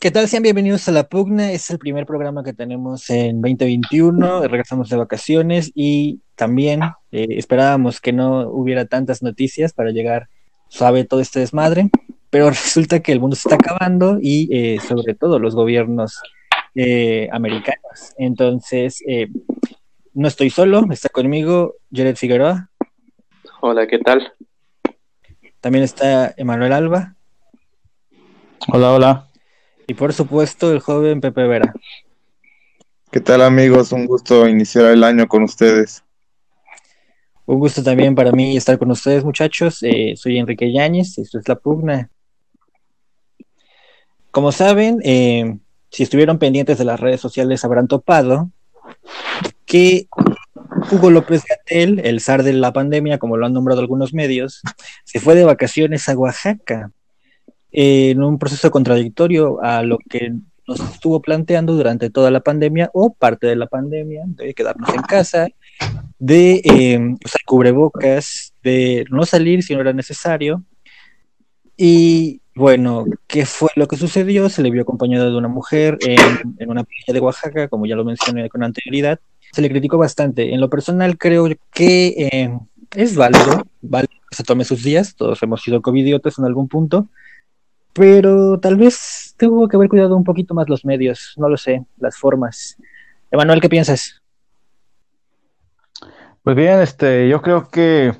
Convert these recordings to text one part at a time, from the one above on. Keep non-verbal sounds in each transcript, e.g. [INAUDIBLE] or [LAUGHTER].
¿Qué tal? Sean bienvenidos a La Pugna. Es el primer programa que tenemos en 2021. Regresamos de vacaciones y también eh, esperábamos que no hubiera tantas noticias para llegar suave todo este desmadre, pero [LAUGHS] resulta que el mundo se está acabando y eh, sobre todo los gobiernos eh, americanos. Entonces, no estoy solo, está conmigo Jared Figueroa. Hola, ¿qué tal? También está Emanuel Alba. Hola, hola. Y por supuesto, el joven Pepe Vera. ¿Qué tal amigos? Un gusto iniciar el año con ustedes. Un gusto también para mí estar con ustedes, muchachos. Eh, soy Enrique Yáñez, esto es La Pugna. Como saben, eh, si estuvieron pendientes de las redes sociales habrán topado que Hugo López Gatel, el zar de la pandemia, como lo han nombrado algunos medios, se fue de vacaciones a Oaxaca en un proceso contradictorio a lo que nos estuvo planteando durante toda la pandemia o parte de la pandemia, de quedarnos en casa, de eh, usar cubrebocas, de no salir si no era necesario. Y bueno, ¿qué fue lo que sucedió? Se le vio acompañado de una mujer en, una playa de Oaxaca, como ya lo mencioné con anterioridad. Se le criticó bastante. En lo personal creo que eh, es válido, válido que se tome sus días, todos hemos sido covidiotas en algún punto, pero tal vez tuvo que haber cuidado un poquito más los medios, no lo sé, las formas. Emanuel, ¿qué piensas? Pues bien, este, yo creo que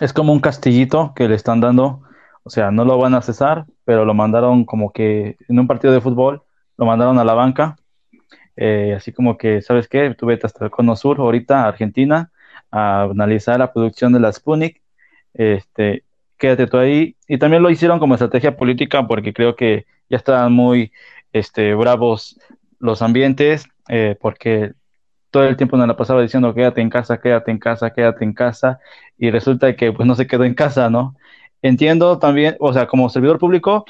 es como un castillito que le están dando, o sea, no lo van a cesar, pero lo mandaron como que en un partido de fútbol, lo mandaron a la banca, eh, así como que, ¿sabes qué? Tuve hasta el Cono Sur, ahorita, Argentina, a analizar la producción de la Sputnik, este, quédate tú ahí. Y también lo hicieron como estrategia política porque creo que ya estaban muy este, bravos los ambientes, eh, porque todo el tiempo nos la pasaba diciendo quédate en casa, quédate en casa, quédate en casa, y resulta que pues no se quedó en casa, ¿no? Entiendo también, o sea, como servidor público,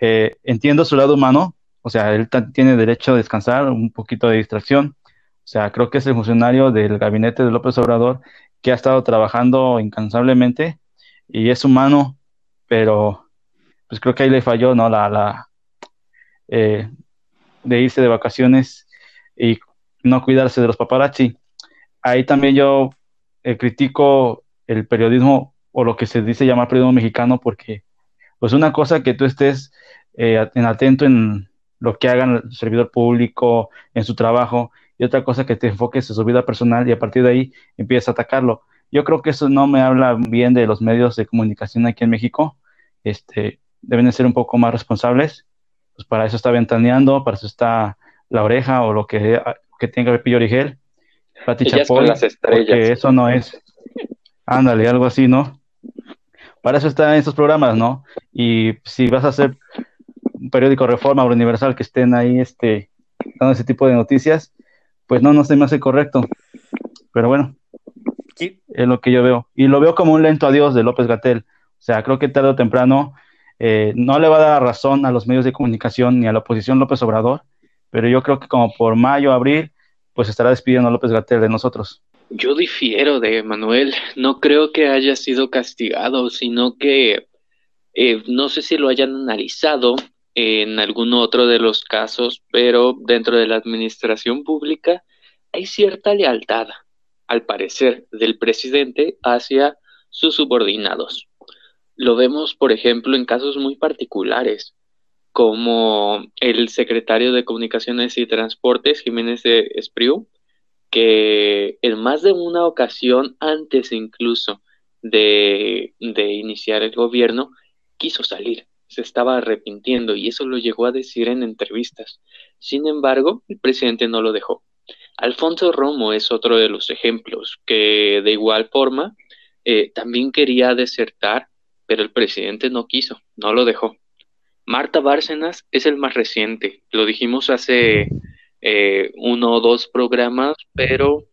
eh, entiendo su lado humano, o sea, él tiene derecho a descansar, un poquito de distracción, o sea, creo que es el funcionario del gabinete de López Obrador que ha estado trabajando incansablemente y es humano, pero pues creo que ahí le falló, ¿no? La, la eh, de irse de vacaciones y no cuidarse de los paparazzi. Ahí también yo eh, critico el periodismo o lo que se dice llamar periodismo mexicano porque pues una cosa que tú estés eh, en atento en lo que hagan el servidor público en su trabajo y otra cosa que te enfoques en su vida personal y a partir de ahí empiezas a atacarlo. Yo creo que eso no me habla bien de los medios de comunicación aquí en México. Este, deben de ser un poco más responsables. Pues para eso está ventaneando, para eso está la oreja o lo que, que tenga el pillo origel. Pati Chapoy, las estrellas. porque eso no es. Ándale, algo así, ¿no? Para eso están estos programas, ¿no? Y si vas a hacer un periódico Reforma o Universal que estén ahí este, dando ese tipo de noticias, pues no, no se me hace correcto. Pero bueno, es lo que yo veo. Y lo veo como un lento adiós de López Gatel. O sea, creo que tarde o temprano eh, no le va a dar razón a los medios de comunicación ni a la oposición López Obrador, pero yo creo que como por mayo, abril, pues estará despidiendo a López Gatel de nosotros. Yo difiero de Manuel. No creo que haya sido castigado, sino que eh, no sé si lo hayan analizado en algún otro de los casos, pero dentro de la administración pública hay cierta lealtad al parecer, del presidente hacia sus subordinados. Lo vemos, por ejemplo, en casos muy particulares, como el secretario de Comunicaciones y Transportes, Jiménez de Espriu, que en más de una ocasión, antes incluso de, de iniciar el gobierno, quiso salir, se estaba arrepintiendo y eso lo llegó a decir en entrevistas. Sin embargo, el presidente no lo dejó. Alfonso Romo es otro de los ejemplos que de igual forma eh, también quería desertar, pero el presidente no quiso, no lo dejó. Marta Bárcenas es el más reciente, lo dijimos hace eh, uno o dos programas, pero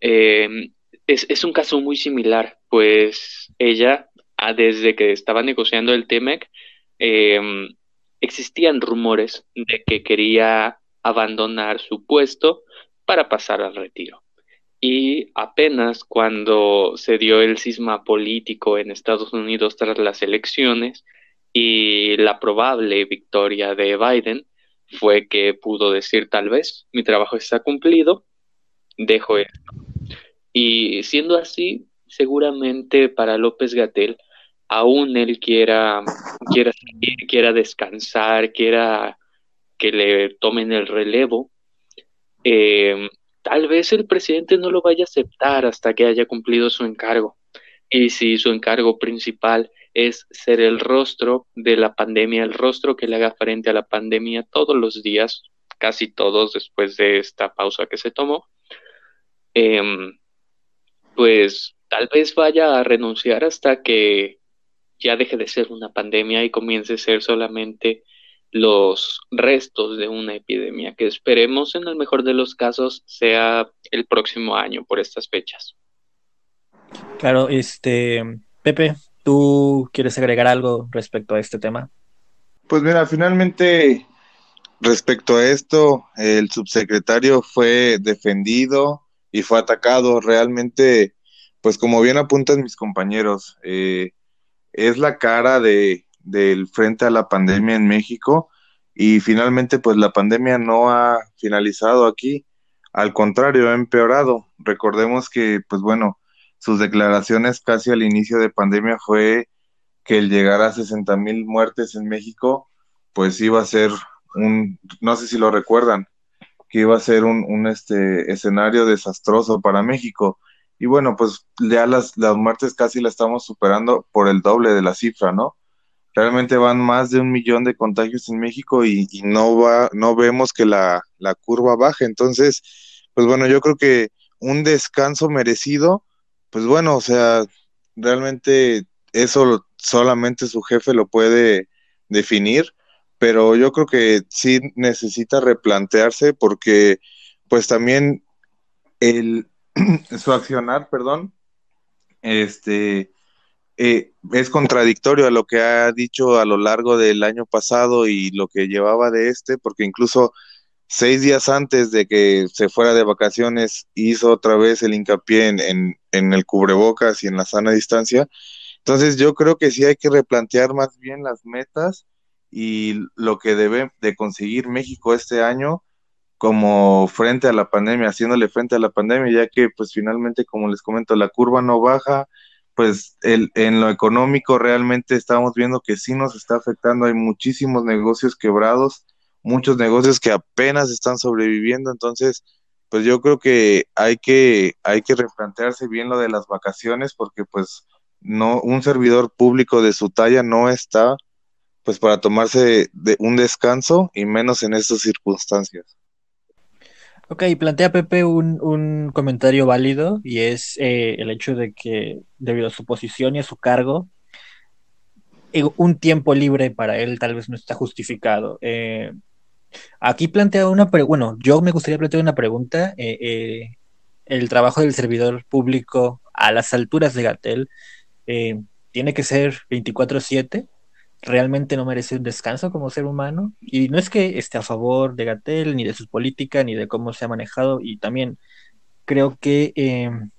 em, es, es, un caso muy similar, pues ella, ah, desde que estaba negociando el TEMEC, em, existían rumores de que quería abandonar su puesto para pasar al retiro. Y apenas cuando se dio el cisma político en Estados Unidos tras las elecciones, y la probable victoria de Biden fue que pudo decir tal vez mi trabajo está cumplido, dejo esto. Y siendo así, seguramente para López Gatel, aún él quiera, quiera, quiera descansar, quiera que le tomen el relevo, eh, tal vez el presidente no lo vaya a aceptar hasta que haya cumplido su encargo. Y si su encargo principal es ser el rostro de la pandemia, el rostro que le haga frente a la pandemia todos los días, casi todos después de esta pausa que se tomó, em, pues tal vez vaya a renunciar hasta que ya deje de ser una pandemia y comience a ser solamente los restos de una epidemia que esperemos en el mejor de los casos sea el próximo año por estas fechas. Claro, este Pepe, ¿tú quieres agregar algo respecto a este tema? Pues mira, finalmente respecto a esto, el subsecretario fue defendido y fue atacado. Realmente, pues como bien apuntan mis compañeros, eh, es la cara de, del frente a la pandemia en México y finalmente pues la pandemia no ha finalizado aquí, al contrario, ha empeorado. Recordemos que pues bueno, sus declaraciones casi al inicio de pandemia fue que el llegar a 60 mil muertes en México pues iba a ser un, no sé si lo recuerdan, que iba a ser un, un este, escenario desastroso para México. Y bueno, pues ya las, las muertes casi la estamos superando por el doble de la cifra, ¿no? Realmente van más de un millón de contagios en México y, no va, no vemos que la, la, curva baje. Entonces, pues bueno, yo creo que un descanso merecido, pues bueno, o sea, realmente eso solamente su jefe lo puede definir, pero yo creo que sí necesita replantearse porque pues también el [CLEARS THROAT] su accionar, perdón, este eh, es contradictorio a lo que ha dicho a lo largo del año pasado y lo que llevaba de este, porque incluso seis días antes de que se fuera de vacaciones hizo otra vez el hincapié en, en, el cubrebocas y en la sana distancia. Entonces yo creo que sí hay que replantear más bien las metas y lo que debe de conseguir México este año como frente a la pandemia, haciéndole frente a la pandemia, ya que pues finalmente, como les comento, la curva no baja, pues el, en lo económico realmente estamos viendo que sí nos está afectando. Hay muchísimos negocios quebrados, muchos negocios que apenas están sobreviviendo. Entonces, pues yo creo que hay que, hay que replantearse bien lo de las vacaciones porque pues no, un servidor público de su talla no está pues para tomarse de un descanso y menos en estas circunstancias. Ok, plantea Pepe un, un comentario válido y es eh, el hecho de que debido a su posición y a su cargo, eh, un tiempo libre para él tal vez no está justificado. Eh, aquí plantea una pregunta, bueno, yo me gustaría plantear una pregunta. el trabajo del servidor público a las alturas de Gatel tiene que ser 24/7 realmente no merece un descanso como ser humano. Y no es que esté a favor de Gatel, ni de sus políticas, ni de cómo se ha manejado. Y también creo que em,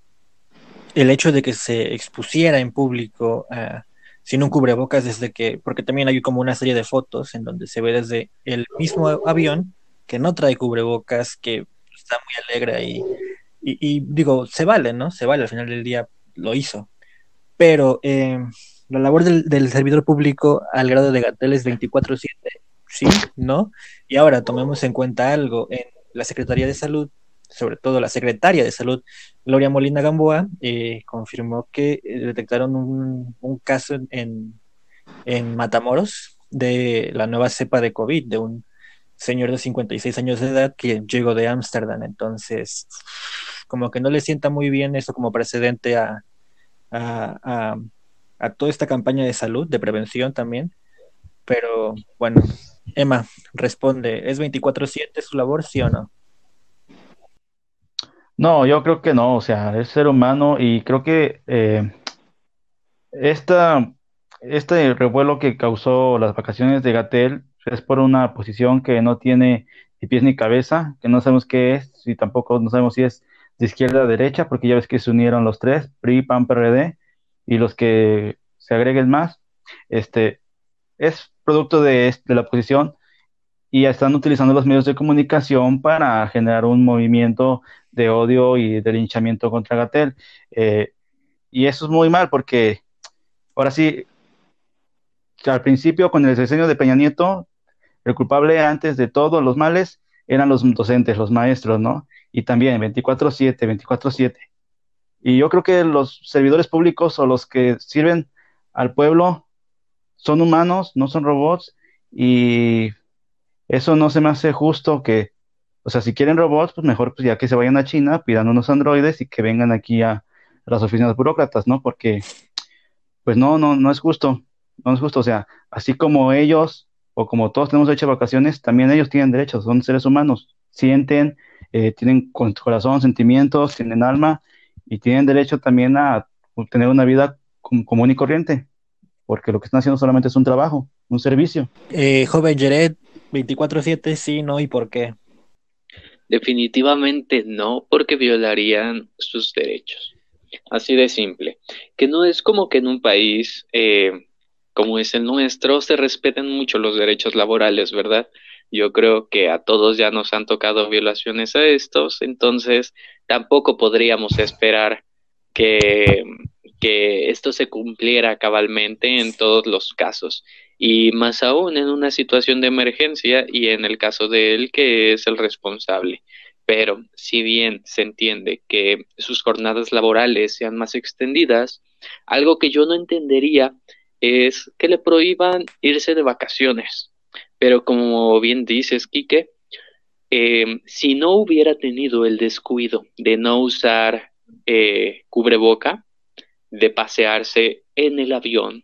el hecho de que se expusiera en público ah, sin un cubrebocas desde que, porque también hay como una serie de fotos en donde se ve desde el mismo avión que no trae cubrebocas, que está muy alegre y, y, digo, se vale, ¿no? Se vale, al final del día lo hizo. Pero eh, la labor del, servidor público al grado de Gatel es 24/7, sí, ¿no? Y ahora tomemos en cuenta algo, en la Secretaría de Salud, sobre todo la secretaria de Salud, Gloria Molina Gamboa, eh, confirmó que eh, detectaron un, caso en, en Matamoros de la nueva cepa de COVID, de un señor de 56 años de edad que llegó de Ámsterdam. Entonces, como que no le sienta muy bien eso como precedente a toda esta campaña de salud, de prevención también. Pero bueno, Emma, responde, ¿es 24/7 su labor, sí o no? No, yo creo que no, o sea, es ser humano y creo que eh, esta, este revuelo que causó las vacaciones de Gatel es por una posición que no tiene ni pies ni cabeza, que no sabemos qué es y tampoco no sabemos si es de izquierda a derecha, porque ya ves que se unieron los tres, PRI, PAN, PRD, y los que se agreguen más, este, es producto de, la oposición y están utilizando los medios de comunicación para generar un movimiento de odio y de linchamiento contra Gatel. Eh, y eso es muy mal porque ahora sí, al principio con el diseño de Peña Nieto, el culpable antes de todos los males eran los docentes, los maestros, ¿no? Y también 24/7, 24/7. Y yo creo que los servidores públicos o los que sirven al pueblo son humanos, no son robots y eso no se me hace justo que, o sea, si quieren robots, pues mejor pues ya que se vayan a China, pidan unos androides y que vengan aquí a, las oficinas burócratas, ¿no? Porque, pues no, no, no es justo, no es justo, o sea, así como ellos o como todos tenemos derecho a vacaciones, también ellos tienen derechos, son seres humanos, sienten, eh, tienen corazón, sentimientos, tienen alma y tienen derecho también a tener una vida común y corriente, porque lo que están haciendo solamente es un trabajo, un servicio. Eh, joven Jared, 24/7, sí, no, ¿y por qué? Definitivamente no, porque violarían sus derechos. Así de simple. Que no es como que en un país eh, como es el nuestro se respeten mucho los derechos laborales, ¿verdad? Yo creo que a todos ya nos han tocado violaciones a estos, entonces tampoco podríamos esperar que, que esto se cumpliera cabalmente en todos los casos y más aún en una situación de emergencia y en el caso de él que es el responsable. Pero si bien se entiende que sus jornadas laborales sean más extendidas, algo que yo no entendería es que le prohíban irse de vacaciones. Pero como bien dices, Quique, eh, si no hubiera tenido el descuido de no usar eh, cubreboca, de pasearse en el avión,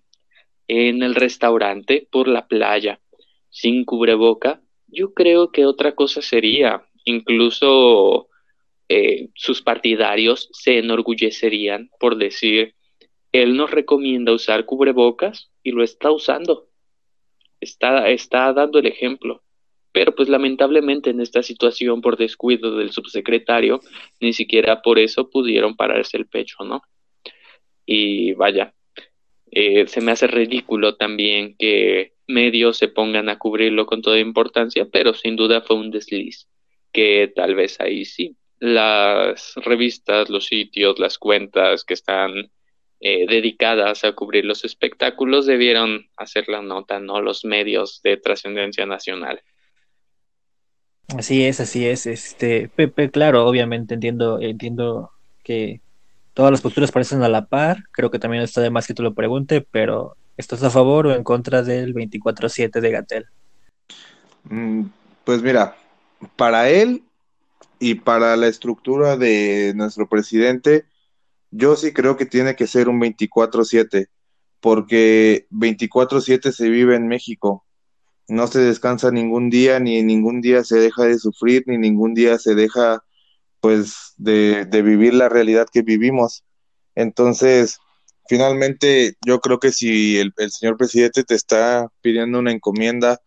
en el restaurante, por la playa, sin cubreboca, yo creo que otra cosa sería, incluso eh, sus partidarios se enorgullecerían por decir, él nos recomienda usar cubrebocas y lo está usando, está, está dando el ejemplo. Pero pues lamentablemente en esta situación por descuido del subsecretario, ni siquiera por eso pudieron pararse el pecho, ¿no? Y vaya, eh, se me hace ridículo también que medios se pongan a cubrirlo con toda importancia, pero sin duda fue un desliz, que tal vez ahí sí, las revistas, los sitios, las cuentas que están eh, dedicadas a cubrir los espectáculos debieron hacer la nota, no los medios de trascendencia nacional. Así es, así es. Este, Pepe, claro, obviamente entiendo, entiendo que Todas las posturas parecen a la par, creo que también está de más que tú lo pregunte, pero ¿estás a favor o en contra del 24-7 de Gatel? Mm, pues mira, para él y para la estructura de nuestro presidente, yo sí creo que tiene que ser un 24-7, porque 24-7 se vive en México. No se descansa ningún día, ni ningún día se deja de sufrir, ni ningún día se deja pues de, vivir la realidad que vivimos. Entonces, finalmente yo creo que si el, señor presidente te está pidiendo una encomienda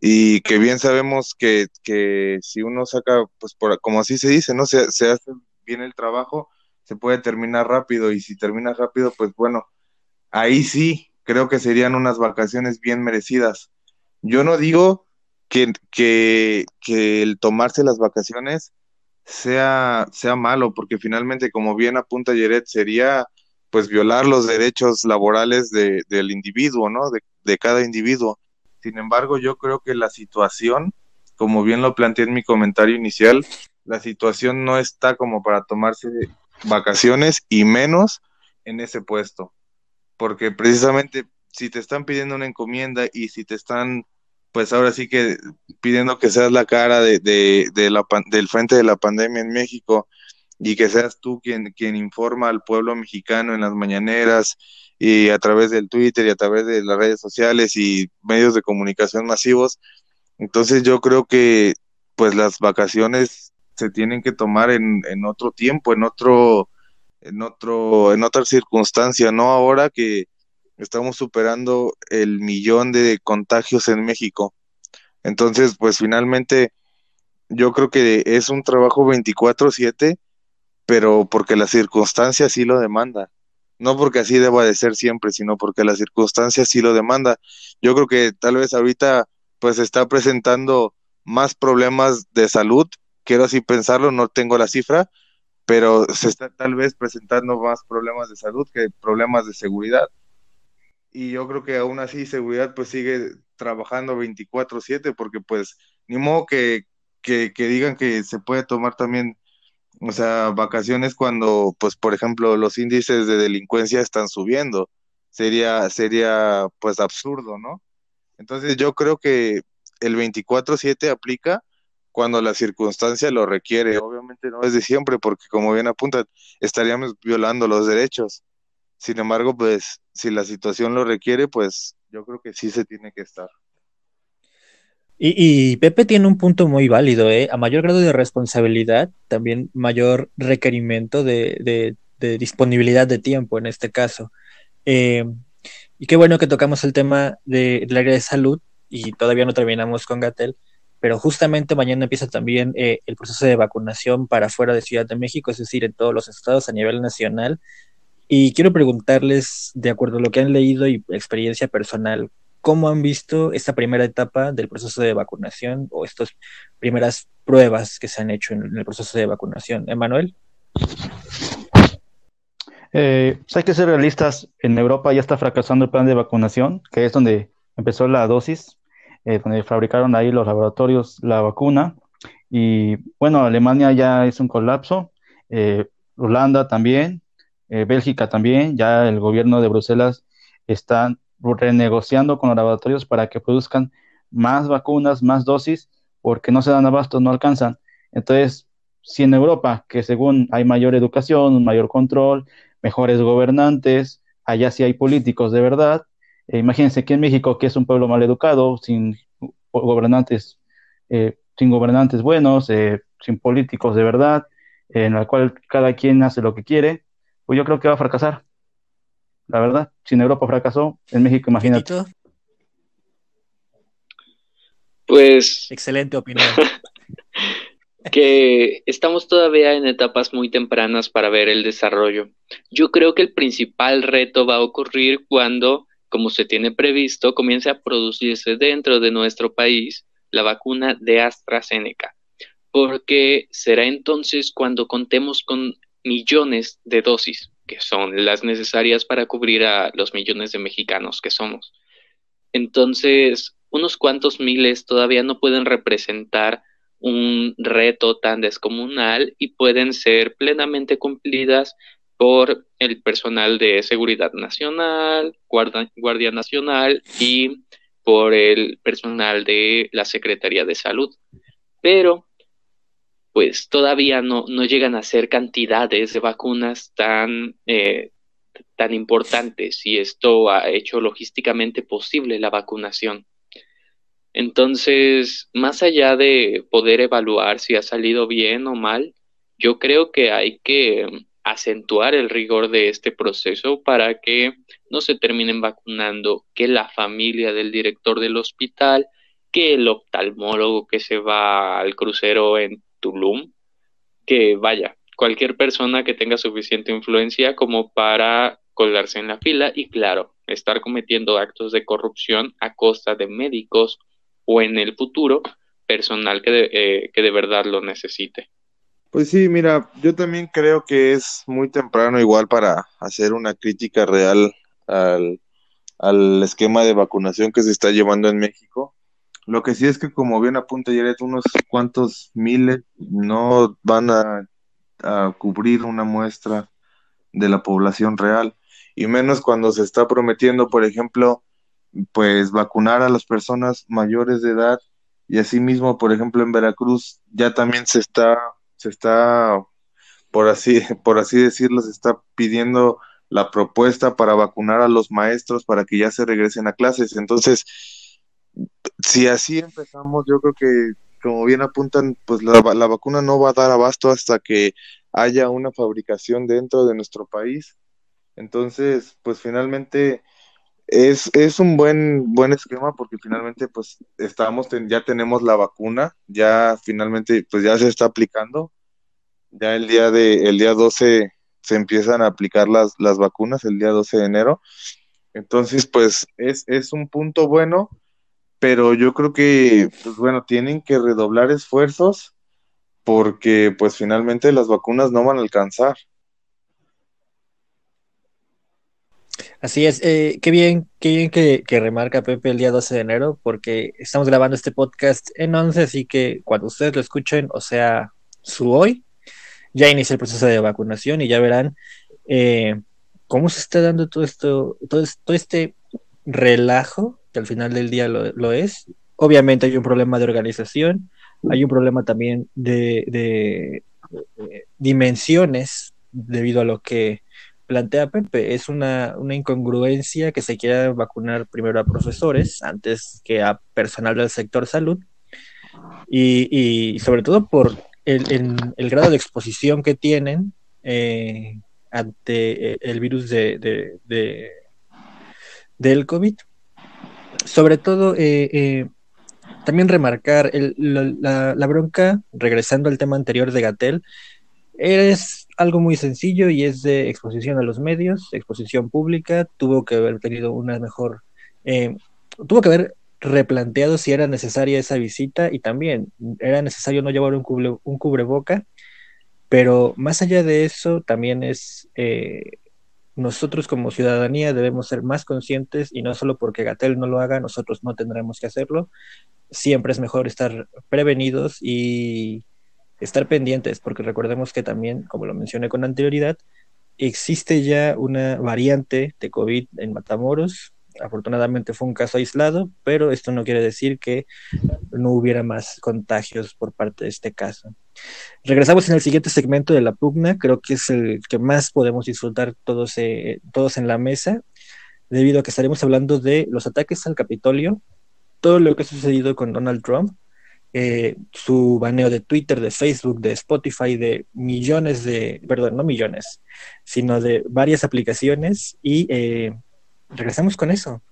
y que bien sabemos que, que si uno saca, pues por, como así se dice, ¿no? Se, se hace bien el trabajo, se puede terminar rápido y si termina rápido, pues bueno, ahí sí creo que serían unas vacaciones bien merecidas. Yo no digo que, que, que el tomarse las vacaciones sea, sea malo, porque finalmente, como bien apunta Yeret, sería pues violar los derechos laborales de, del individuo, ¿no? De, de, cada individuo. Sin embargo, yo creo que la situación, como bien lo planteé en mi comentario inicial, la situación no está como para tomarse vacaciones y menos en ese puesto. Porque precisamente si te están pidiendo una encomienda y si te están pues ahora sí que pidiendo que seas la cara de, de, la, del frente de la pandemia en México y que seas tú quien, quien informa al pueblo mexicano en las mañaneras y a través del Twitter y a través de las redes sociales y medios de comunicación masivos. Entonces yo creo que pues las vacaciones se tienen que tomar en, en otro tiempo, en otro, en otro, en otra circunstancia, no ahora que, estamos superando el millón de contagios en México. Entonces, pues finalmente yo creo que es un trabajo 24/7, pero porque la circunstancia sí lo demanda. no porque así deba de ser siempre, sino porque las circunstancias sí lo demanda. Yo creo que tal vez ahorita pues está presentando más problemas de salud, quiero así pensarlo, no tengo la cifra, pero se está tal vez presentando más problemas de salud que problemas de seguridad. Y yo creo que aún así seguridad pues sigue trabajando 24/7 porque pues ni modo que, que, digan que se puede tomar también o sea, vacaciones cuando, pues, por ejemplo, los índices de delincuencia están subiendo. Sería, sería, pues, absurdo, ¿no? Entonces, yo creo que el 24-7 aplica cuando la circunstancia lo requiere. Obviamente no es de siempre, porque como bien apunta, estaríamos violando los derechos. Sin embargo, pues, si la situación lo requiere, pues, yo creo que sí se tiene que estar. Y, Pepe tiene un punto muy válido, ¿eh? A mayor grado de responsabilidad, también mayor requerimiento de, disponibilidad de tiempo en este caso. Eh, y qué bueno que tocamos el tema del área de salud y todavía no terminamos con Gatel, pero justamente mañana empieza también eh, el proceso de vacunación para fuera de Ciudad de México, es decir, en todos los estados a nivel nacional. Y quiero preguntarles, de acuerdo a lo que han leído y experiencia personal, ¿Cómo han visto esta primera etapa del proceso de vacunación o estas primeras pruebas que se han hecho en el proceso de vacunación? Emanuel. Eh, pues hay que ser realistas. En Europa ya está fracasando el plan de vacunación, que es donde empezó la dosis, eh, donde fabricaron ahí los laboratorios la vacuna. Y bueno, Alemania ya es un colapso, eh, Holanda también, Bélgica también, ya el gobierno de Bruselas está renegociando con los laboratorios para que produzcan más vacunas, más dosis, porque no se dan abasto, no alcanzan. Entonces, si en Europa, que según hay mayor educación, mayor control, mejores gobernantes, allá sí hay políticos de verdad, eh, imagínense que en México, que es un pueblo mal educado, sin gobernantes, eh, sin gobernantes buenos, eh, sin políticos de verdad, en el cual cada quien hace lo que quiere, pues yo creo que va a fracasar la verdad. Si en Europa fracasó, en México, imagínate. Pues. Excelente opinión. [LAUGHS] que estamos todavía en etapas muy tempranas para ver el desarrollo. Yo creo que el principal reto va a ocurrir cuando, como se tiene previsto, comience a producirse dentro de nuestro país la vacuna de AstraZeneca, porque será entonces cuando contemos con millones de dosis que son las necesarias para cubrir a los millones de mexicanos que somos. Entonces, unos cuantos miles todavía no pueden representar un reto tan descomunal y pueden ser plenamente cumplidas por el personal de seguridad nacional, guardia, nacional y por el personal de la Secretaría de Salud. Pero pues todavía no, no llegan a ser cantidades de vacunas tan, eh, tan importantes y esto ha hecho logísticamente posible la vacunación. Entonces, más allá de poder evaluar si ha salido bien o mal, yo creo que hay que acentuar el rigor de este proceso para que no se terminen vacunando que la familia del director del hospital, que el oftalmólogo que se va al crucero en Tulum, que vaya, cualquier persona que tenga suficiente influencia como para colarse en la fila y claro, estar cometiendo actos de corrupción a costa de médicos o en el futuro personal que de, eh, que de verdad lo necesite. Pues sí, mira, yo también creo que es muy temprano igual para hacer una crítica real al, al esquema de vacunación que se está llevando en México. Lo que sí es que, como bien apunta Jared, unos cuantos miles no van a, cubrir una muestra de la población real, y menos cuando se está prometiendo, por ejemplo, pues vacunar a las personas mayores de edad, y asimismo, por ejemplo, en Veracruz ya también se está, se está, por así, [LAUGHS] por así decirlo, se está pidiendo la propuesta para vacunar a los maestros para que ya se regresen a clases. Entonces, si así empezamos, yo creo que, como bien apuntan, pues la, la, vacuna no va a dar abasto hasta que haya una fabricación dentro de nuestro país. Entonces, pues finalmente es, es un buen, buen esquema porque finalmente pues estamos, ya tenemos la vacuna, ya finalmente pues ya se está aplicando. Ya el día de, el día 12 se empiezan a aplicar las, las vacunas el día 12 de enero. Entonces, pues es, es un punto bueno, pero yo creo que, pues bueno, tienen que redoblar esfuerzos porque pues finalmente las vacunas no van a alcanzar. Así es, eh, qué bien, qué bien que, que, remarca Pepe el día 12 de enero, porque estamos grabando este podcast en 11, así que cuando ustedes lo escuchen, o sea, su hoy, ya inicia el proceso de vacunación y ya verán eh, cómo se está dando todo esto, todo, este relajo, que al final del día lo, es. Obviamente hay un problema de organización, hay un problema también de, de dimensiones debido a lo que plantea Pepe. Es una, una, incongruencia que se quiera vacunar primero a profesores antes que a personal del sector salud. Y, y sobre todo por el, el, grado de exposición que tienen eh, ante el virus de, de, de, del COVID. Sobre todo, eh, eh, también remarcar la, la, bronca, regresando al tema anterior de Gatel, es algo muy sencillo y es de exposición a los medios, exposición pública, tuvo que haber tenido una mejor, eh, tuvo que haber replanteado si era necesaria esa visita y también era necesario no llevar un, cubre, un cubreboca, pero más allá de eso también es eh, nosotros como ciudadanía debemos ser más conscientes y no solo porque Gatel no lo haga, nosotros no tendremos que hacerlo. Siempre es mejor estar prevenidos y estar pendientes, porque recordemos que también, como lo mencioné con anterioridad, existe ya una variante de COVID en Matamoros. Afortunadamente fue un caso aislado, pero esto no quiere decir que no hubiera más contagios por parte de este caso. Regresamos en el siguiente segmento de la pugna, creo que es el que más podemos disfrutar todos, eh, todos en la mesa, debido a que estaremos hablando de los ataques al Capitolio, todo lo que ha sucedido con Donald Trump, eh, su baneo de Twitter, de Facebook, de Spotify, de millones de, perdón, no millones, sino de varias aplicaciones y eh, regresamos con eso.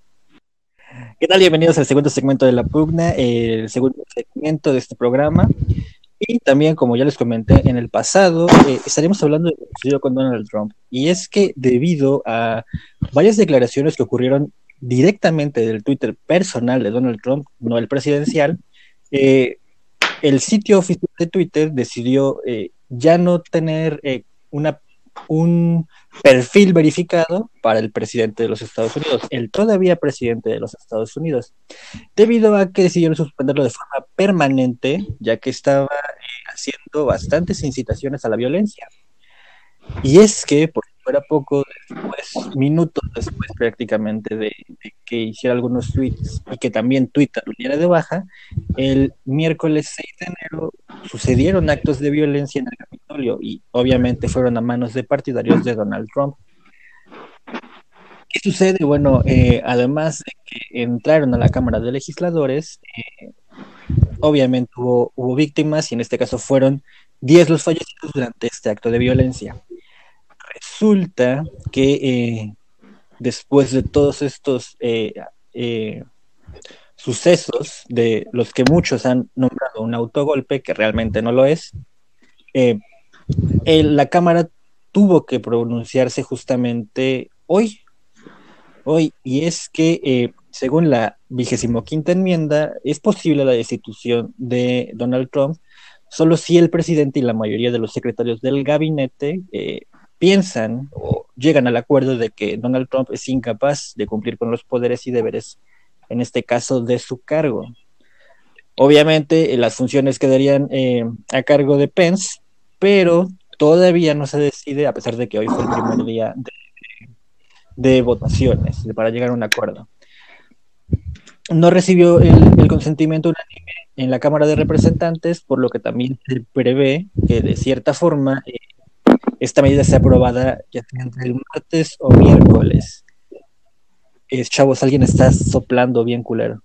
¿Qué tal? Bienvenidos al segundo segmento de la pugna, el segundo segmento de este programa. Y también, como ya les comenté en el pasado, eh, estaremos hablando de lo que sucedió con Donald Trump. Y es que debido a varias declaraciones que ocurrieron directamente del Twitter personal de Donald Trump, no el presidencial, el sitio oficial de Twitter decidió eh, ya no tener eh, una, un perfil verificado para el presidente de los Estados Unidos, el todavía presidente de los Estados Unidos, debido a que decidieron suspenderlo de forma permanente, ya que estaba eh, haciendo bastantes incitaciones a la violencia. Y es que, por fuera poco, después, minutos después prácticamente de, de, que hiciera algunos tweets y que también Twitter lo diera de baja, el miércoles 6 de enero sucedieron actos de violencia en el Capitolio y obviamente fueron a manos de partidarios de Donald Trump. ¿Qué sucede? Bueno, eh, además de que entraron a la Cámara de Legisladores, eh, obviamente hubo, hubo víctimas y en este caso fueron 10 los fallecidos durante este acto de violencia resulta que eh, después de todos estos eh, eh, sucesos, de los que muchos han nombrado un autogolpe, que realmente no lo es, eh, la Cámara tuvo que pronunciarse justamente hoy, hoy, y es que según la vigésimo quinta enmienda, es posible la destitución de Donald Trump solo si el presidente y la mayoría de los secretarios del gabinete eh, piensan o llegan al acuerdo de que Donald Trump es incapaz de cumplir con los poderes y deberes, en este caso, de su cargo. Obviamente, las funciones quedarían eh, a cargo de Pence, pero todavía no se decide, a pesar de que hoy fue el primer día de, de votaciones para llegar a un acuerdo. No recibió el, el consentimiento unánime en la Cámara de Representantes, por lo que también se prevé que de cierta forma eh, esta medida sea aprobada ya sea entre el martes o miércoles. Eh, chavos, alguien está soplando bien culero.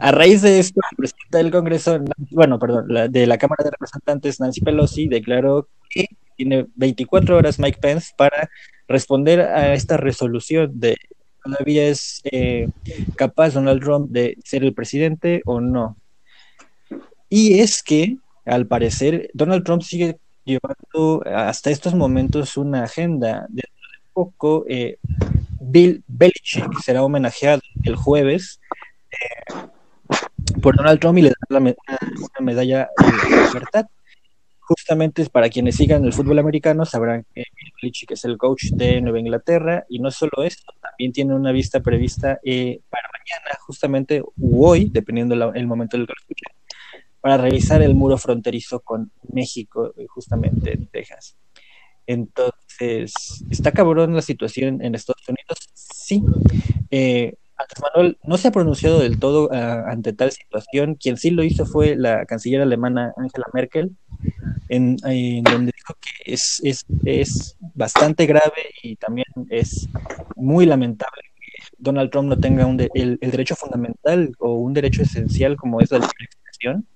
A raíz de esto, el presidente del Congreso, bueno, perdón, la, de la Cámara de Representantes, Nancy Pelosi, declaró que tiene 24 horas Mike Pence para responder a esta resolución de todavía es eh, capaz Donald Trump de ser el presidente o no. Y es que, al parecer, Donald Trump sigue llevando hasta estos momentos una agenda. de poco, eh, Bill Belichick será homenajeado el jueves eh, por Donald Trump y le dará una, medalla de libertad. Justamente para quienes sigan el fútbol americano sabrán que Bill Belichick es el coach de Nueva Inglaterra y no solo esto, también tiene una vista prevista eh, para mañana, justamente, u hoy, dependiendo el momento del que para revisar el muro fronterizo con México, justamente en Texas. Entonces, ¿está cabrón la situación en Estados Unidos? Sí. Eh, Manuel no se ha pronunciado del todo ah, ante tal situación. Quien sí lo hizo fue la canciller alemana Angela Merkel, en, donde dijo que es, es, es, bastante grave y también es muy lamentable que Donald Trump no tenga un el, el, derecho fundamental o un derecho esencial como es la libre expresión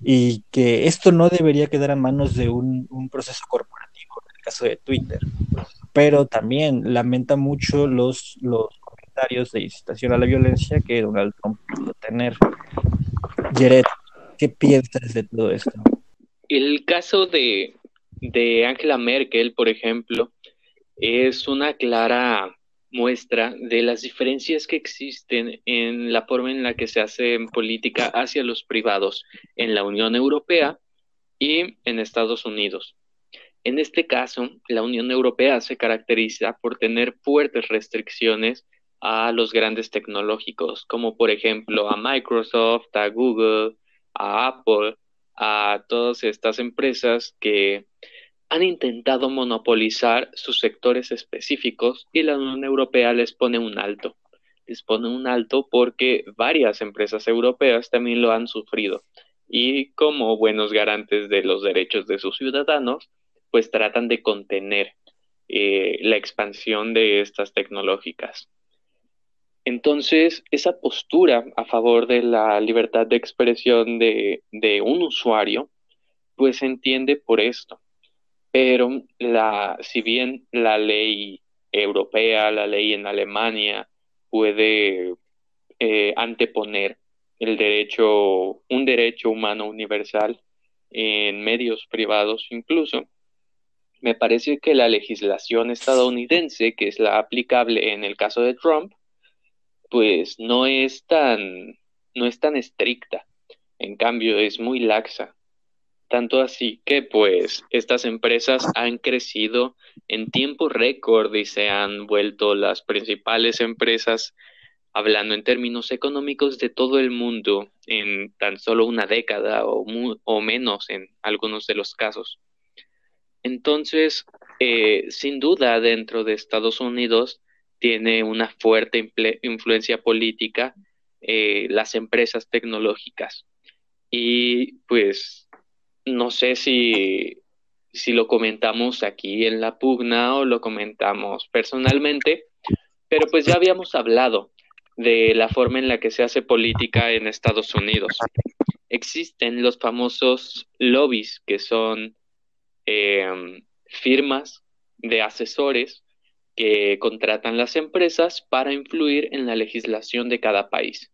y que esto no debería quedar a manos de un, proceso corporativo caso de Twitter. Pero también lamenta mucho los, los comentarios de incitación a la violencia que Donald Trump pudo tener. Jared, ¿qué piensas de todo esto? El caso de, de Angela Merkel, por ejemplo, es una clara muestra de las diferencias que existen en la forma en la que se hace política hacia los privados en la Unión Europea y en Estados Unidos. En este caso, la Unión Europea se caracteriza por tener fuertes restricciones a los grandes tecnológicos, como por ejemplo a Microsoft, a Google, a Apple, a todas estas empresas que han intentado monopolizar sus sectores específicos y la Unión Europea les pone un alto. Les pone un alto porque varias empresas europeas también lo han sufrido y como buenos garantes de los derechos de sus ciudadanos, pues tratan de contener eh, la expansión de estas tecnológicas. Entonces, esa postura a favor de la libertad de expresión de, de un usuario, pues se entiende por esto. Pero la, si bien la ley europea, la ley en Alemania, puede eh, anteponer el derecho, un derecho humano universal en medios privados incluso, me parece que la legislación estadounidense, que es la aplicable en el caso de Trump, pues no es tan, no es tan estricta. En cambio, es muy laxa. Tanto así que pues estas empresas han crecido en tiempo récord y se han vuelto las principales empresas, hablando en términos económicos, de todo el mundo en tan solo una década o, menos en algunos de los casos. Entonces, eh, sin duda, dentro de Estados Unidos tiene una fuerte influencia política eh, las empresas tecnológicas. Y pues no sé si, si lo comentamos aquí en la pugna o lo comentamos personalmente, pero pues ya habíamos hablado de la forma en la que se hace política en Estados Unidos. Existen los famosos lobbies, que son Em, firmas de asesores que contratan las empresas para influir en la legislación de cada país.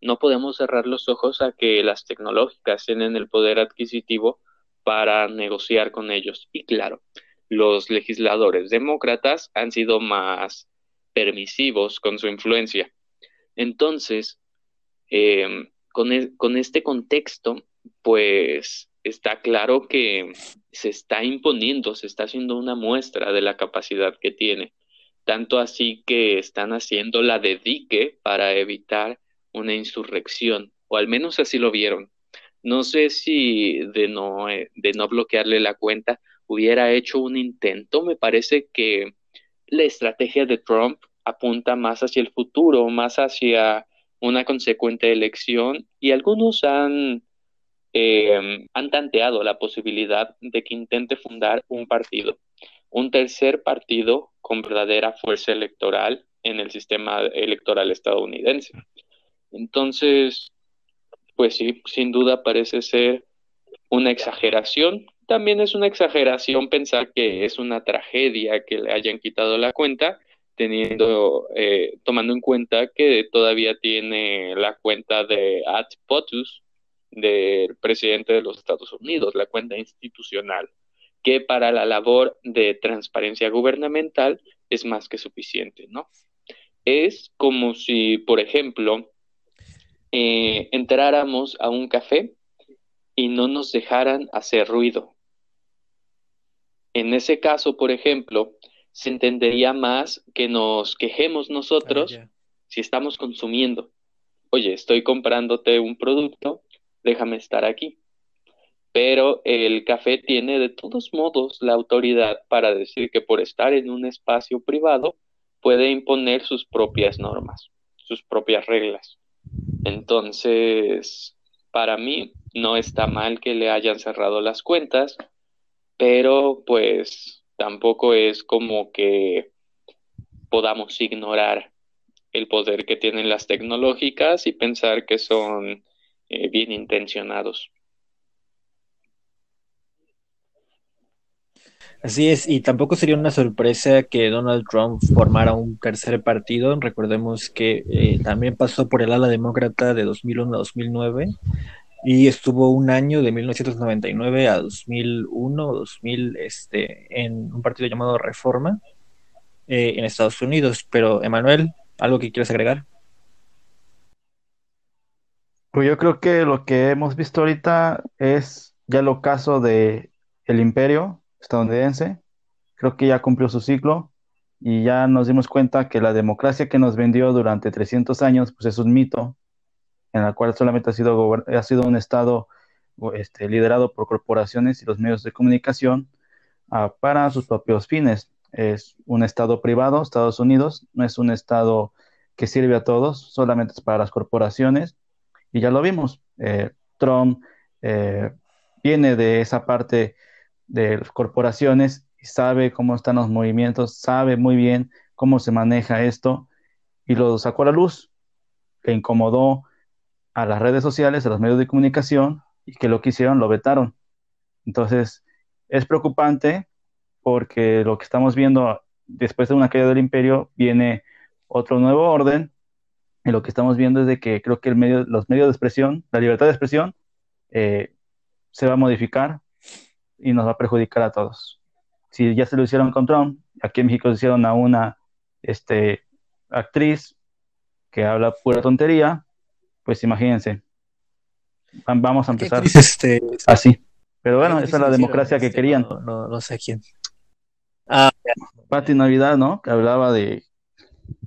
No podemos cerrar los ojos a que las tecnológicas tienen el poder adquisitivo para negociar con ellos. Y claro, los legisladores demócratas han sido más permisivos con su influencia. Entonces, em, con, e, con este contexto, pues está claro que se está imponiendo, se está haciendo una muestra de la capacidad que tiene. Tanto así que están haciendo la de dique para evitar una insurrección, o al menos así lo vieron. No sé si de no, eh, de no bloquearle la cuenta hubiera hecho un intento. Me parece que la estrategia de Trump apunta más hacia el futuro, más hacia una consecuente elección, y algunos han eh, han tanteado la posibilidad de que intente fundar un partido, un tercer partido con verdadera fuerza electoral en el sistema electoral estadounidense. Entonces, pues sí, sin duda parece ser una exageración. También es una exageración pensar que es una tragedia que le hayan quitado la cuenta, teniendo, eh, tomando en cuenta que todavía tiene la cuenta de Ad POTUS, del presidente de los Estados Unidos, la cuenta institucional, que para la labor de transparencia gubernamental es más que suficiente, ¿no? Es como si, por ejemplo, eh, entráramos a un café y no nos dejaran hacer ruido. En ese caso, por ejemplo, se entendería más que nos quejemos nosotros ah, si estamos consumiendo. Oye, estoy comprándote un producto, déjame estar aquí. Pero el café tiene de todos modos la autoridad para decir que por estar en un espacio privado puede imponer sus propias normas, sus propias reglas. Entonces, para mí no está mal que le hayan cerrado las cuentas, pero pues tampoco es como que podamos ignorar el poder que tienen las tecnológicas y pensar que son eh, bien intencionados. Así es, y tampoco sería una sorpresa que Donald Trump formara un tercer partido. Recordemos que eh, también pasó por el ala demócrata de 2001 a 2009 y estuvo un año de 1999 a 2001 2000 este, en un partido llamado Reforma eh, en Estados Unidos. Pero, Emanuel, ¿algo que quieras agregar? Pues yo creo que lo que hemos visto ahorita es ya el ocaso de el imperio estadounidense. Creo que ya cumplió su ciclo y ya nos dimos cuenta que la democracia que nos vendió durante 300 años pues es un mito en el cual solamente ha sido, ha sido un Estado este, liderado por corporaciones y los medios de comunicación ah, para sus propios fines. Es un Estado privado, Estados Unidos, no es un Estado que sirve a todos, solamente es para las corporaciones. Y ya lo vimos, eh, Trump eh, viene de esa parte de las corporaciones sabe cómo están los movimientos, sabe muy bien cómo se maneja esto y lo sacó a la luz, que incomodó a las redes sociales, a los medios de comunicación y que lo que hicieron lo vetaron. Entonces, es preocupante porque lo que estamos viendo después de una caída del imperio viene otro nuevo orden y lo que estamos viendo es de que creo que los medios de expresión, la libertad de expresión, eh, se va a modificar y nos va a perjudicar a todos. Si ya se lo hicieron con Trump, aquí en México se hicieron a una este, actriz que habla pura tontería, pues imagínense. Vamos a empezar este, así. Pero bueno, esa es la democracia que este, querían. No, no, sé quién. Ah, Pati Navidad, ¿no? Que hablaba de,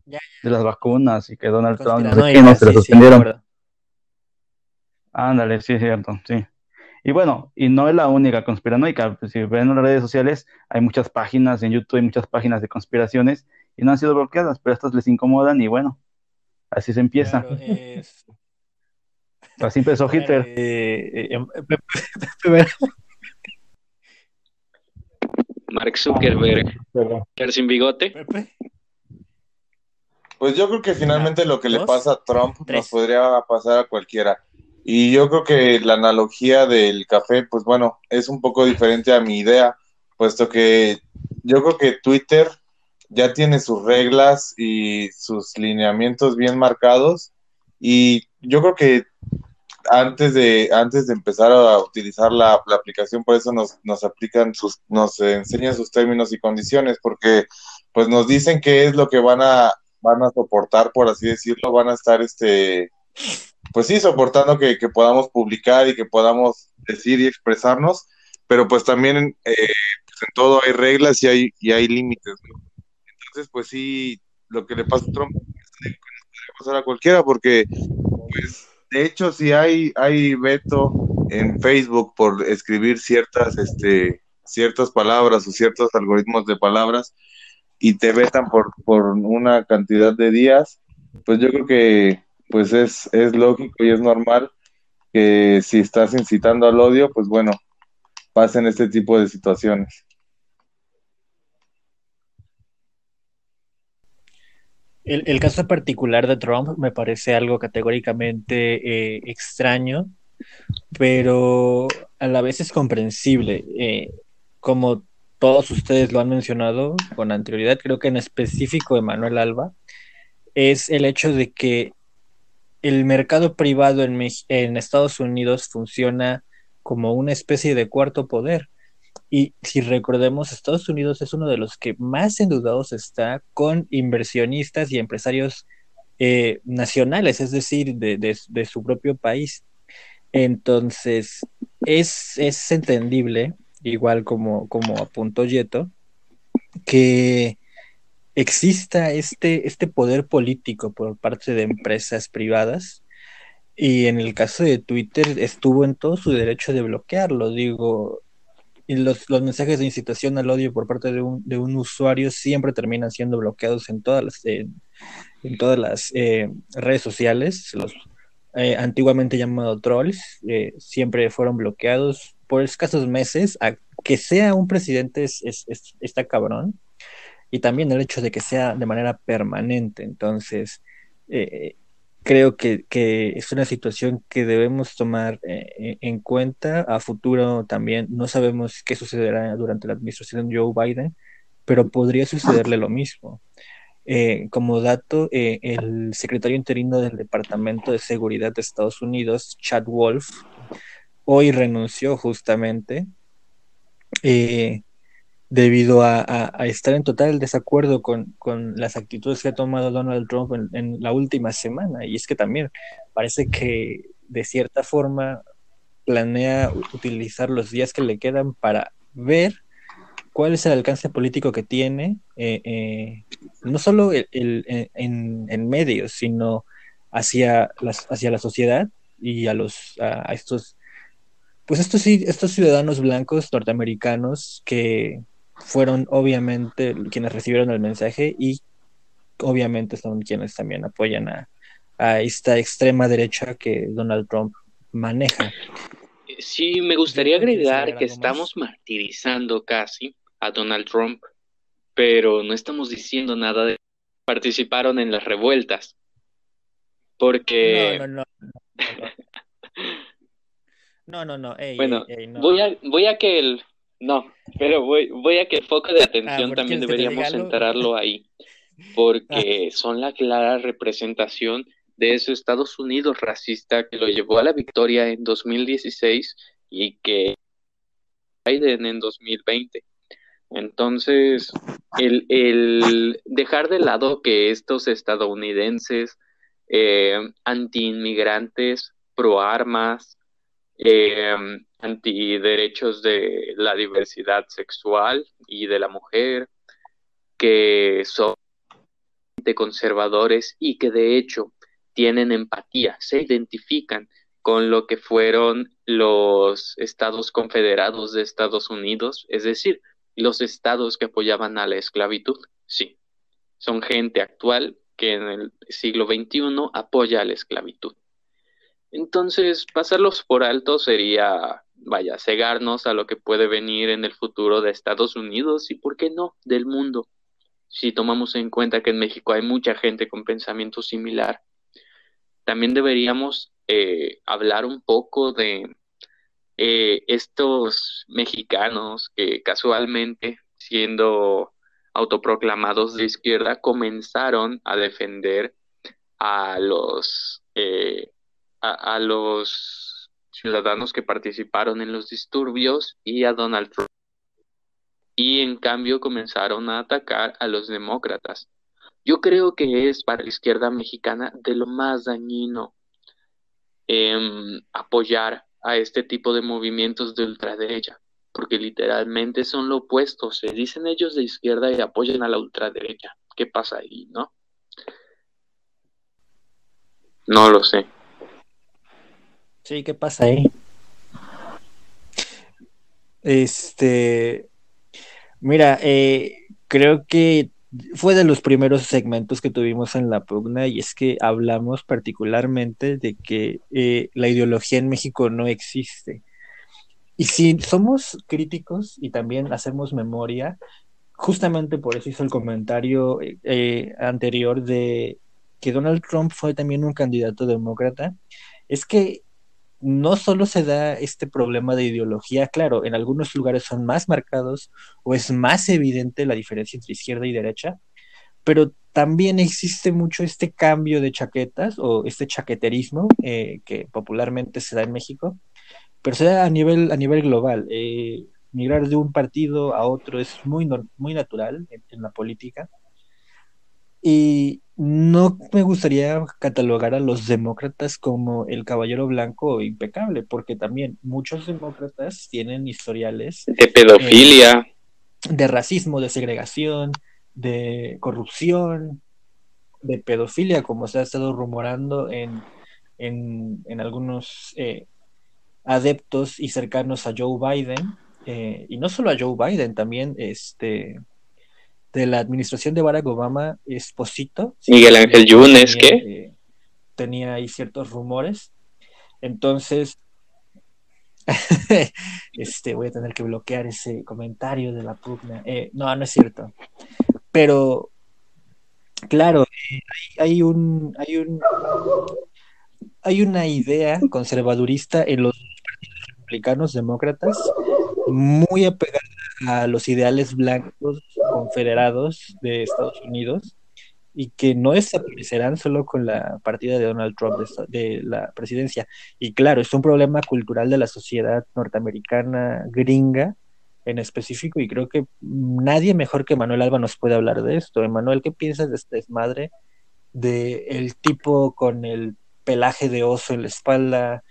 de las vacunas y que Donald Trump no sé qué, no se lo suspendieron. Ándale, sí es cierto, sí. Y bueno, y no es la única conspiranoica. Pues, si ven las redes sociales, hay muchas páginas en YouTube, hay muchas páginas de conspiraciones y no han sido bloqueadas, pero estas les incomodan y bueno, así se empieza. [LAUGHS] Así empezó Hitler. Eh, eh, em, [LAUGHS] Mark Zuckerberg. sin bigote. Pues yo creo que finalmente lo que le pasa a Trump nos podría pasar a cualquiera. Y yo creo que la analogía del café, pues bueno, es un poco diferente a mi idea, puesto que yo creo que Twitter ya tiene sus reglas y sus lineamientos bien marcados. Y yo creo que antes de antes de empezar a utilizar la, aplicación por eso nos, nos aplican sus nos enseñan sus términos y condiciones porque pues nos dicen qué es lo que van a van a soportar por así decirlo van a estar este pues sí, soportando que, podamos publicar y que podamos decir y expresarnos, pero pues también eh, pues en todo hay reglas y hay, y hay límites, Entonces, pues sí, lo que le pasa a Trump que puede pasar a cualquiera, porque, pues, de hecho, si hay, hay veto en Facebook por escribir ciertas, este, ciertas palabras o ciertos algoritmos de palabras y te vetan por, por una cantidad de días, pues yo creo que pues es, es lógico y es normal que si estás incitando al odio, pues bueno, pasen este tipo de situaciones. El, caso particular de Trump me parece algo categóricamente eh, extraño, pero a la vez es comprensible. Eh, como todos ustedes lo han mencionado con anterioridad, creo que en específico Emanuel Alba, es el hecho de que el mercado privado en, Estados Unidos funciona como una especie de cuarto poder. Y si recordemos, Estados Unidos es uno de los que más endeudados está con inversionistas y empresarios eh, nacionales, es decir, de, su propio país. Entonces, es, es entendible, igual como, como apuntó Yeto, que exista este, este poder político por parte de empresas privadas y en el caso de Twitter estuvo en todo su derecho de bloquearlo, digo, los, los mensajes de incitación al odio por parte de un, de un usuario siempre terminan siendo bloqueados en todas las, en, todas las eh, redes sociales, los eh, antiguamente llamados trolls, eh, siempre fueron bloqueados por escasos meses, que sea un presidente es, es, está cabrón, y también el hecho de que sea de manera permanente. Entonces, eh, creo que, es una situación que debemos tomar eh, en cuenta a futuro también. No sabemos qué sucederá durante la administración de Joe Biden, pero podría sucederle lo mismo. Eh, como dato, el secretario interino del Departamento de Seguridad de Estados Unidos, Chad Wolf, hoy renunció justamente debido a, estar en total desacuerdo con, las actitudes que ha tomado Donald Trump en, la última semana. Y es que también parece que de cierta forma planea utilizar los días que le quedan para ver cuál es el alcance político que tiene, eh, eh, no solo en, medios, sino hacia, las, hacia la sociedad y a, los, a, estos pues estos, estos ciudadanos blancos norteamericanos que, fueron obviamente quienes recibieron el mensaje y obviamente son quienes también apoyan a, esta extrema derecha que Donald Trump maneja. Sí, me gustaría agregar que estamos martirizando casi a Donald Trump, pero no estamos diciendo nada de participaron en las revueltas. Porque no, no, no. No, no, [LAUGHS] bueno, Voy, a, voy a que el, no, pero voy, voy a que el foco de ah, atención también deberíamos centrarlo [LAUGHS] ahí, porque ah. son la clara representación de ese Estados Unidos racista que lo llevó a la victoria en 2016 y que Biden en 2020. Entonces, el, el dejar de lado que estos estadounidenses eh, anti-inmigrantes, pro armas, eh, antiderechos de la diversidad sexual y de la mujer, que son conservadores y que de hecho tienen empatía, se identifican con lo que fueron los estados confederados de Estados Unidos, es decir, los estados que apoyaban a la esclavitud, sí, son gente actual que en el siglo XXI apoya a la esclavitud. Entonces, pasarlos por alto sería vaya, cegarnos a lo que puede venir en el futuro de Estados Unidos y, ¿por qué no?, del mundo. Si tomamos en cuenta que en México hay mucha gente con pensamiento similar, también deberíamos eh, hablar un poco de eh, estos mexicanos que casualmente, siendo autoproclamados de izquierda, comenzaron a defender a los, eh, a los ciudadanos que participaron en los disturbios y a Donald Trump. Y en cambio comenzaron a atacar a los demócratas. Yo creo que es para la izquierda mexicana de lo más dañino em, apoyar a este tipo de movimientos de ultraderecha, porque literalmente son lo opuesto. Se dicen ellos de izquierda y apoyan a la ultraderecha. ¿Qué pasa ahí, no? No lo sé. Sí, ¿qué pasa ahí? Este, mira, eh, creo que fue de los primeros segmentos que tuvimos en la pugna y es que hablamos particularmente de que eh, la ideología en México no existe. Y si somos críticos y también hacemos memoria, justamente por eso hizo el comentario eh, anterior de que Donald Trump fue también un candidato demócrata, es que no solo se da este problema de ideología, claro, en algunos lugares son más marcados o es más evidente la diferencia entre izquierda y derecha, pero también existe mucho este cambio de chaquetas o este chaqueterismo eh, que popularmente se da en México, pero se da a nivel, a nivel global. Eh, migrar de un partido a otro es muy, muy natural en, la política. Y no me gustaría catalogar a los demócratas como el caballero blanco impecable, porque también muchos demócratas tienen historiales de pedofilia, de racismo, de segregación, de corrupción, de pedofilia, como se ha estado rumorando en, en, algunos eh, adeptos y cercanos a Joe Biden, eh, y no solo a Joe Biden, también este de la administración de Barack Obama, Esposito. Miguel Ángel Yunes, ¿qué? Eh, tenía ahí ciertos rumores. Entonces, [LAUGHS] este, voy a tener que bloquear ese comentario de la pugna. no, no es cierto. Pero, claro, eh, hay, un, hay, un, hay una idea conservadurista en los partidos republicanos demócratas muy apegada a los ideales blancos confederados de Estados Unidos y que no desaparecerán solo con la partida de Donald Trump de, la presidencia. Y claro, es un problema cultural de la sociedad norteamericana gringa en específico y creo que nadie mejor que Manuel Alba nos puede hablar de esto. Emanuel, ¿qué piensas de este desmadre de el tipo con el pelaje de oso en la espalda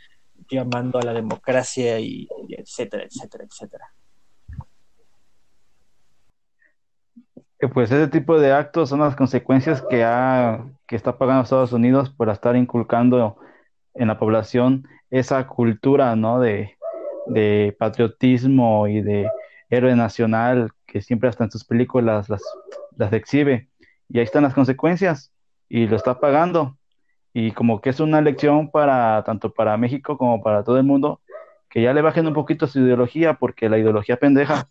llamando a la democracia y, etcétera, etcétera, etcétera? Pues ese tipo de actos son las consecuencias que, ha, que está pagando Estados Unidos por estar inculcando en la población esa cultura, ¿no? De, de patriotismo y de héroe nacional que siempre hasta en sus películas las, las exhibe. Y ahí están las consecuencias y lo está pagando. Y como que es una lección para tanto para México como para todo el mundo, que ya le bajen un poquito su ideología, porque la ideología pendeja,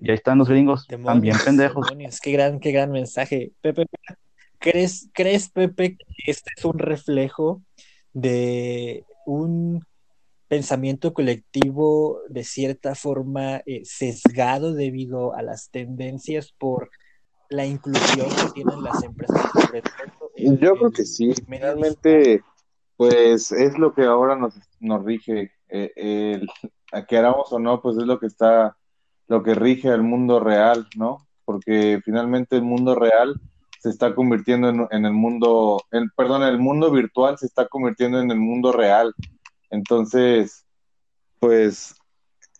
y ahí están los gringos también [LAUGHS] pendejos. qué gran, qué gran mensaje. Pepe, ¿crees, ¿crees, Pepe, que este es un reflejo de un pensamiento colectivo de cierta forma eh, sesgado debido a las tendencias por la inclusión que tienen las empresas. Yo creo que sí, finalmente, pues es lo que ahora nos, nos rige, eh, el, a que hagamos o no, pues es lo que está, lo que rige al mundo real, ¿no? Porque finalmente el mundo real se está convirtiendo en, en el mundo, perdón, el mundo virtual se está convirtiendo en el mundo real entonces, pues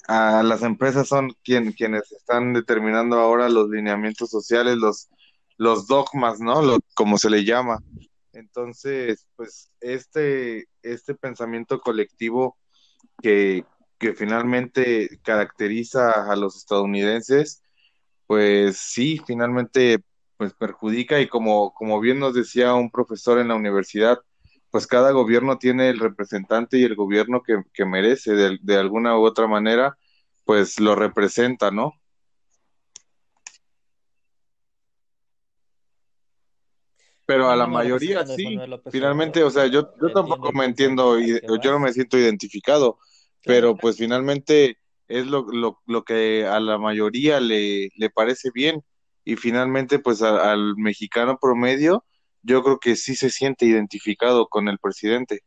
a las empresas son quien, quienes están determinando ahora los lineamientos sociales, los, los dogmas, ¿no? Como se le llama. Entonces, pues este, este pensamiento colectivo que, que finalmente caracteriza a los estadounidenses, pues sí, finalmente pues perjudica. Y como, como bien nos decía un profesor en la universidad, pues cada gobierno tiene el representante y el gobierno que, merece de, alguna u otra manera, pues lo representa, ¿no? Pero a la mayoría sí, finalmente, o sea, yo, yo tampoco me entiendo, yo no me siento identificado, pero pues finalmente es lo, lo, lo, que a la mayoría le, le parece bien y finalmente pues al mexicano promedio yo creo que sí se siente identificado con el presidente.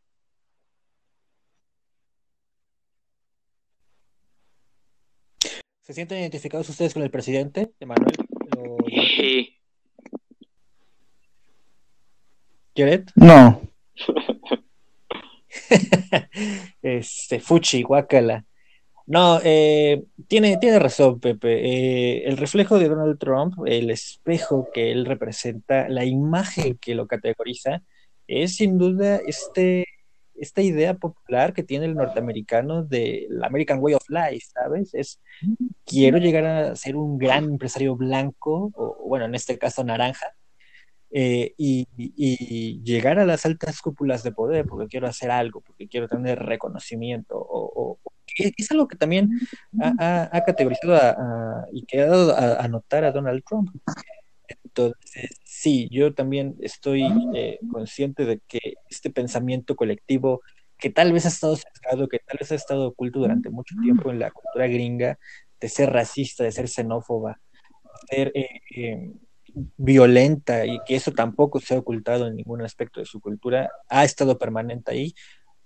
¿Se sienten identificados ustedes con el presidente, Emanuel? Sí. No. [LAUGHS] [LAUGHS] este, Fuchi, guácala. No, eh, tiene, tiene razón, Pepe. Eh, el reflejo de Donald Trump, el espejo que él representa, la imagen que lo categoriza, es sin duda este, esta idea popular que tiene el norteamericano de la American Way of Life, ¿sabes? Es quiero llegar a ser un gran empresario blanco, o bueno, en este caso naranja, eh, y, llegar a las altas cúpulas de poder porque quiero hacer algo, porque quiero tener reconocimiento, o, es algo que también ha, categorizado y que ha dado a, notar a Donald Trump. Entonces, sí, yo también estoy eh, consciente de que este pensamiento colectivo que tal vez ha estado sesgado, que tal vez ha estado oculto durante mucho tiempo en la cultura gringa, de ser racista, de ser xenófoba, de ser... Eh, violenta y que eso tampoco se ha ocultado en ningún aspecto de su cultura, ha estado permanente ahí,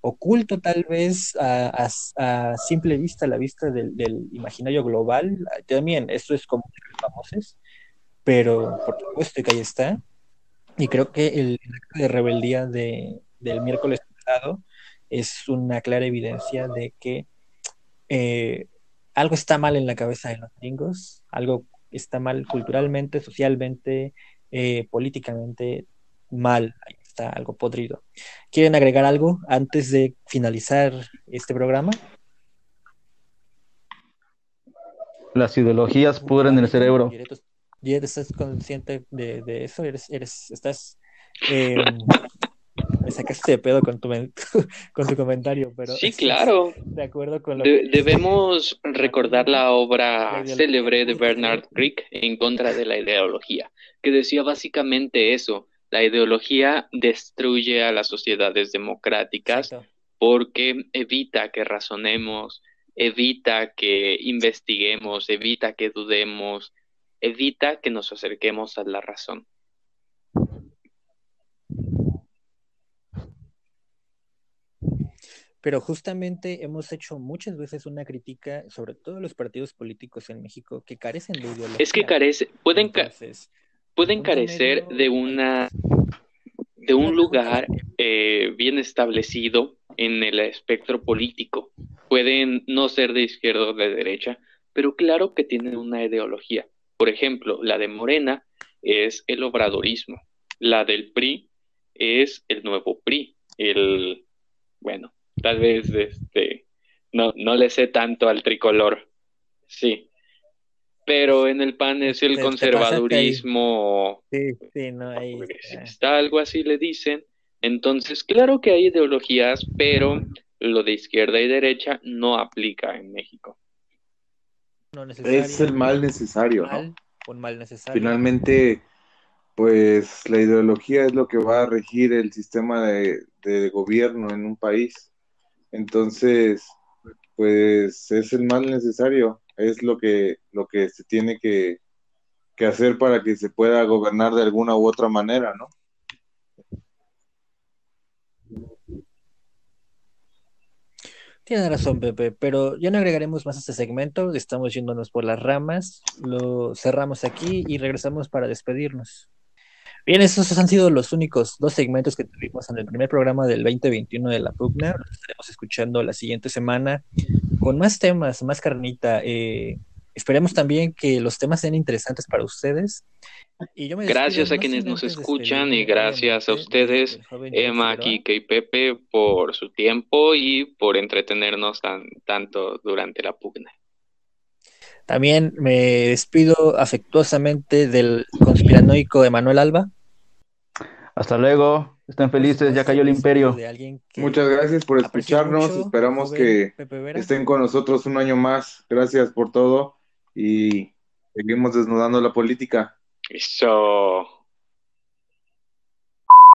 oculto tal vez a, simple vista, a la vista del, imaginario global. También, esto es como famosos, pero por supuesto que ahí está. Y creo que el, acto de rebeldía de, del miércoles pasado es una clara evidencia de que eh, algo está mal en la cabeza de los gringos, algo está mal culturalmente, socialmente, eh, políticamente mal, ahí está algo podrido. ¿Quieren agregar algo antes de finalizar este programa? Las ideologías pudren el cerebro. ¿Estás consciente de, eso? ¿Eres, eres, ¿Estás em, sacaste de pedo con tu, [LAUGHS] con tu comentario, pero... Sí, claro. De acuerdo con lo Debemos recordar la obra célebre de Bernard Crick en contra de la ideología, que decía básicamente eso, la ideología destruye a las sociedades democráticas porque evita que razonemos, evita que investiguemos, evita que dudemos, evita que nos acerquemos a la razón. Pero justamente hemos hecho muchas veces una crítica, sobre todo los partidos políticos en México, que carecen de ideología. Es que carece, pueden, pueden carecer de una de un lugar eh, bien establecido en el espectro político. Pueden no ser de izquierda o de derecha, pero claro que tienen una ideología. Por ejemplo, la de Morena es el obradorismo, la del PRI es el nuevo PRI, el, bueno, tal vez este, no, no le sé tanto al tricolor, sí. Pero en el PAN es el conservadurismo. Sí, sí, no hay. Está algo así le dicen. Entonces, claro que hay ideologías, pero lo de izquierda y derecha no aplica en México. es el mal necesario, ¿no? Un mal necesario. Finalmente, pues la ideología es lo que va a regir el sistema de, de gobierno en un país. Entonces, pues es el mal necesario, es lo que, lo que se tiene que, hacer para que se pueda gobernar de alguna u otra manera, ¿no? Tiene razón, Pepe, pero ya no agregaremos más a este segmento, estamos yéndonos por las ramas, lo cerramos aquí y regresamos para despedirnos. Bien, esos han sido los únicos dos segmentos que tuvimos en el primer programa del 2021 de la Pugna. Los estaremos escuchando la siguiente semana con más temas, más carnita. Eh, esperemos también que los temas sean interesantes para ustedes. Y gracias a quienes nos escuchan y gracias a ustedes, Emma, Kike y Pepe, por su tiempo y por entretenernos tan, tanto durante la pugna. También me despido afectuosamente del conspiranoico Emanuel Alba. Hasta luego, estén felices, ya cayó el imperio. Muchas gracias por escucharnos, esperamos que estén con nosotros un año más. Gracias por todo y seguimos desnudando la política. Eso.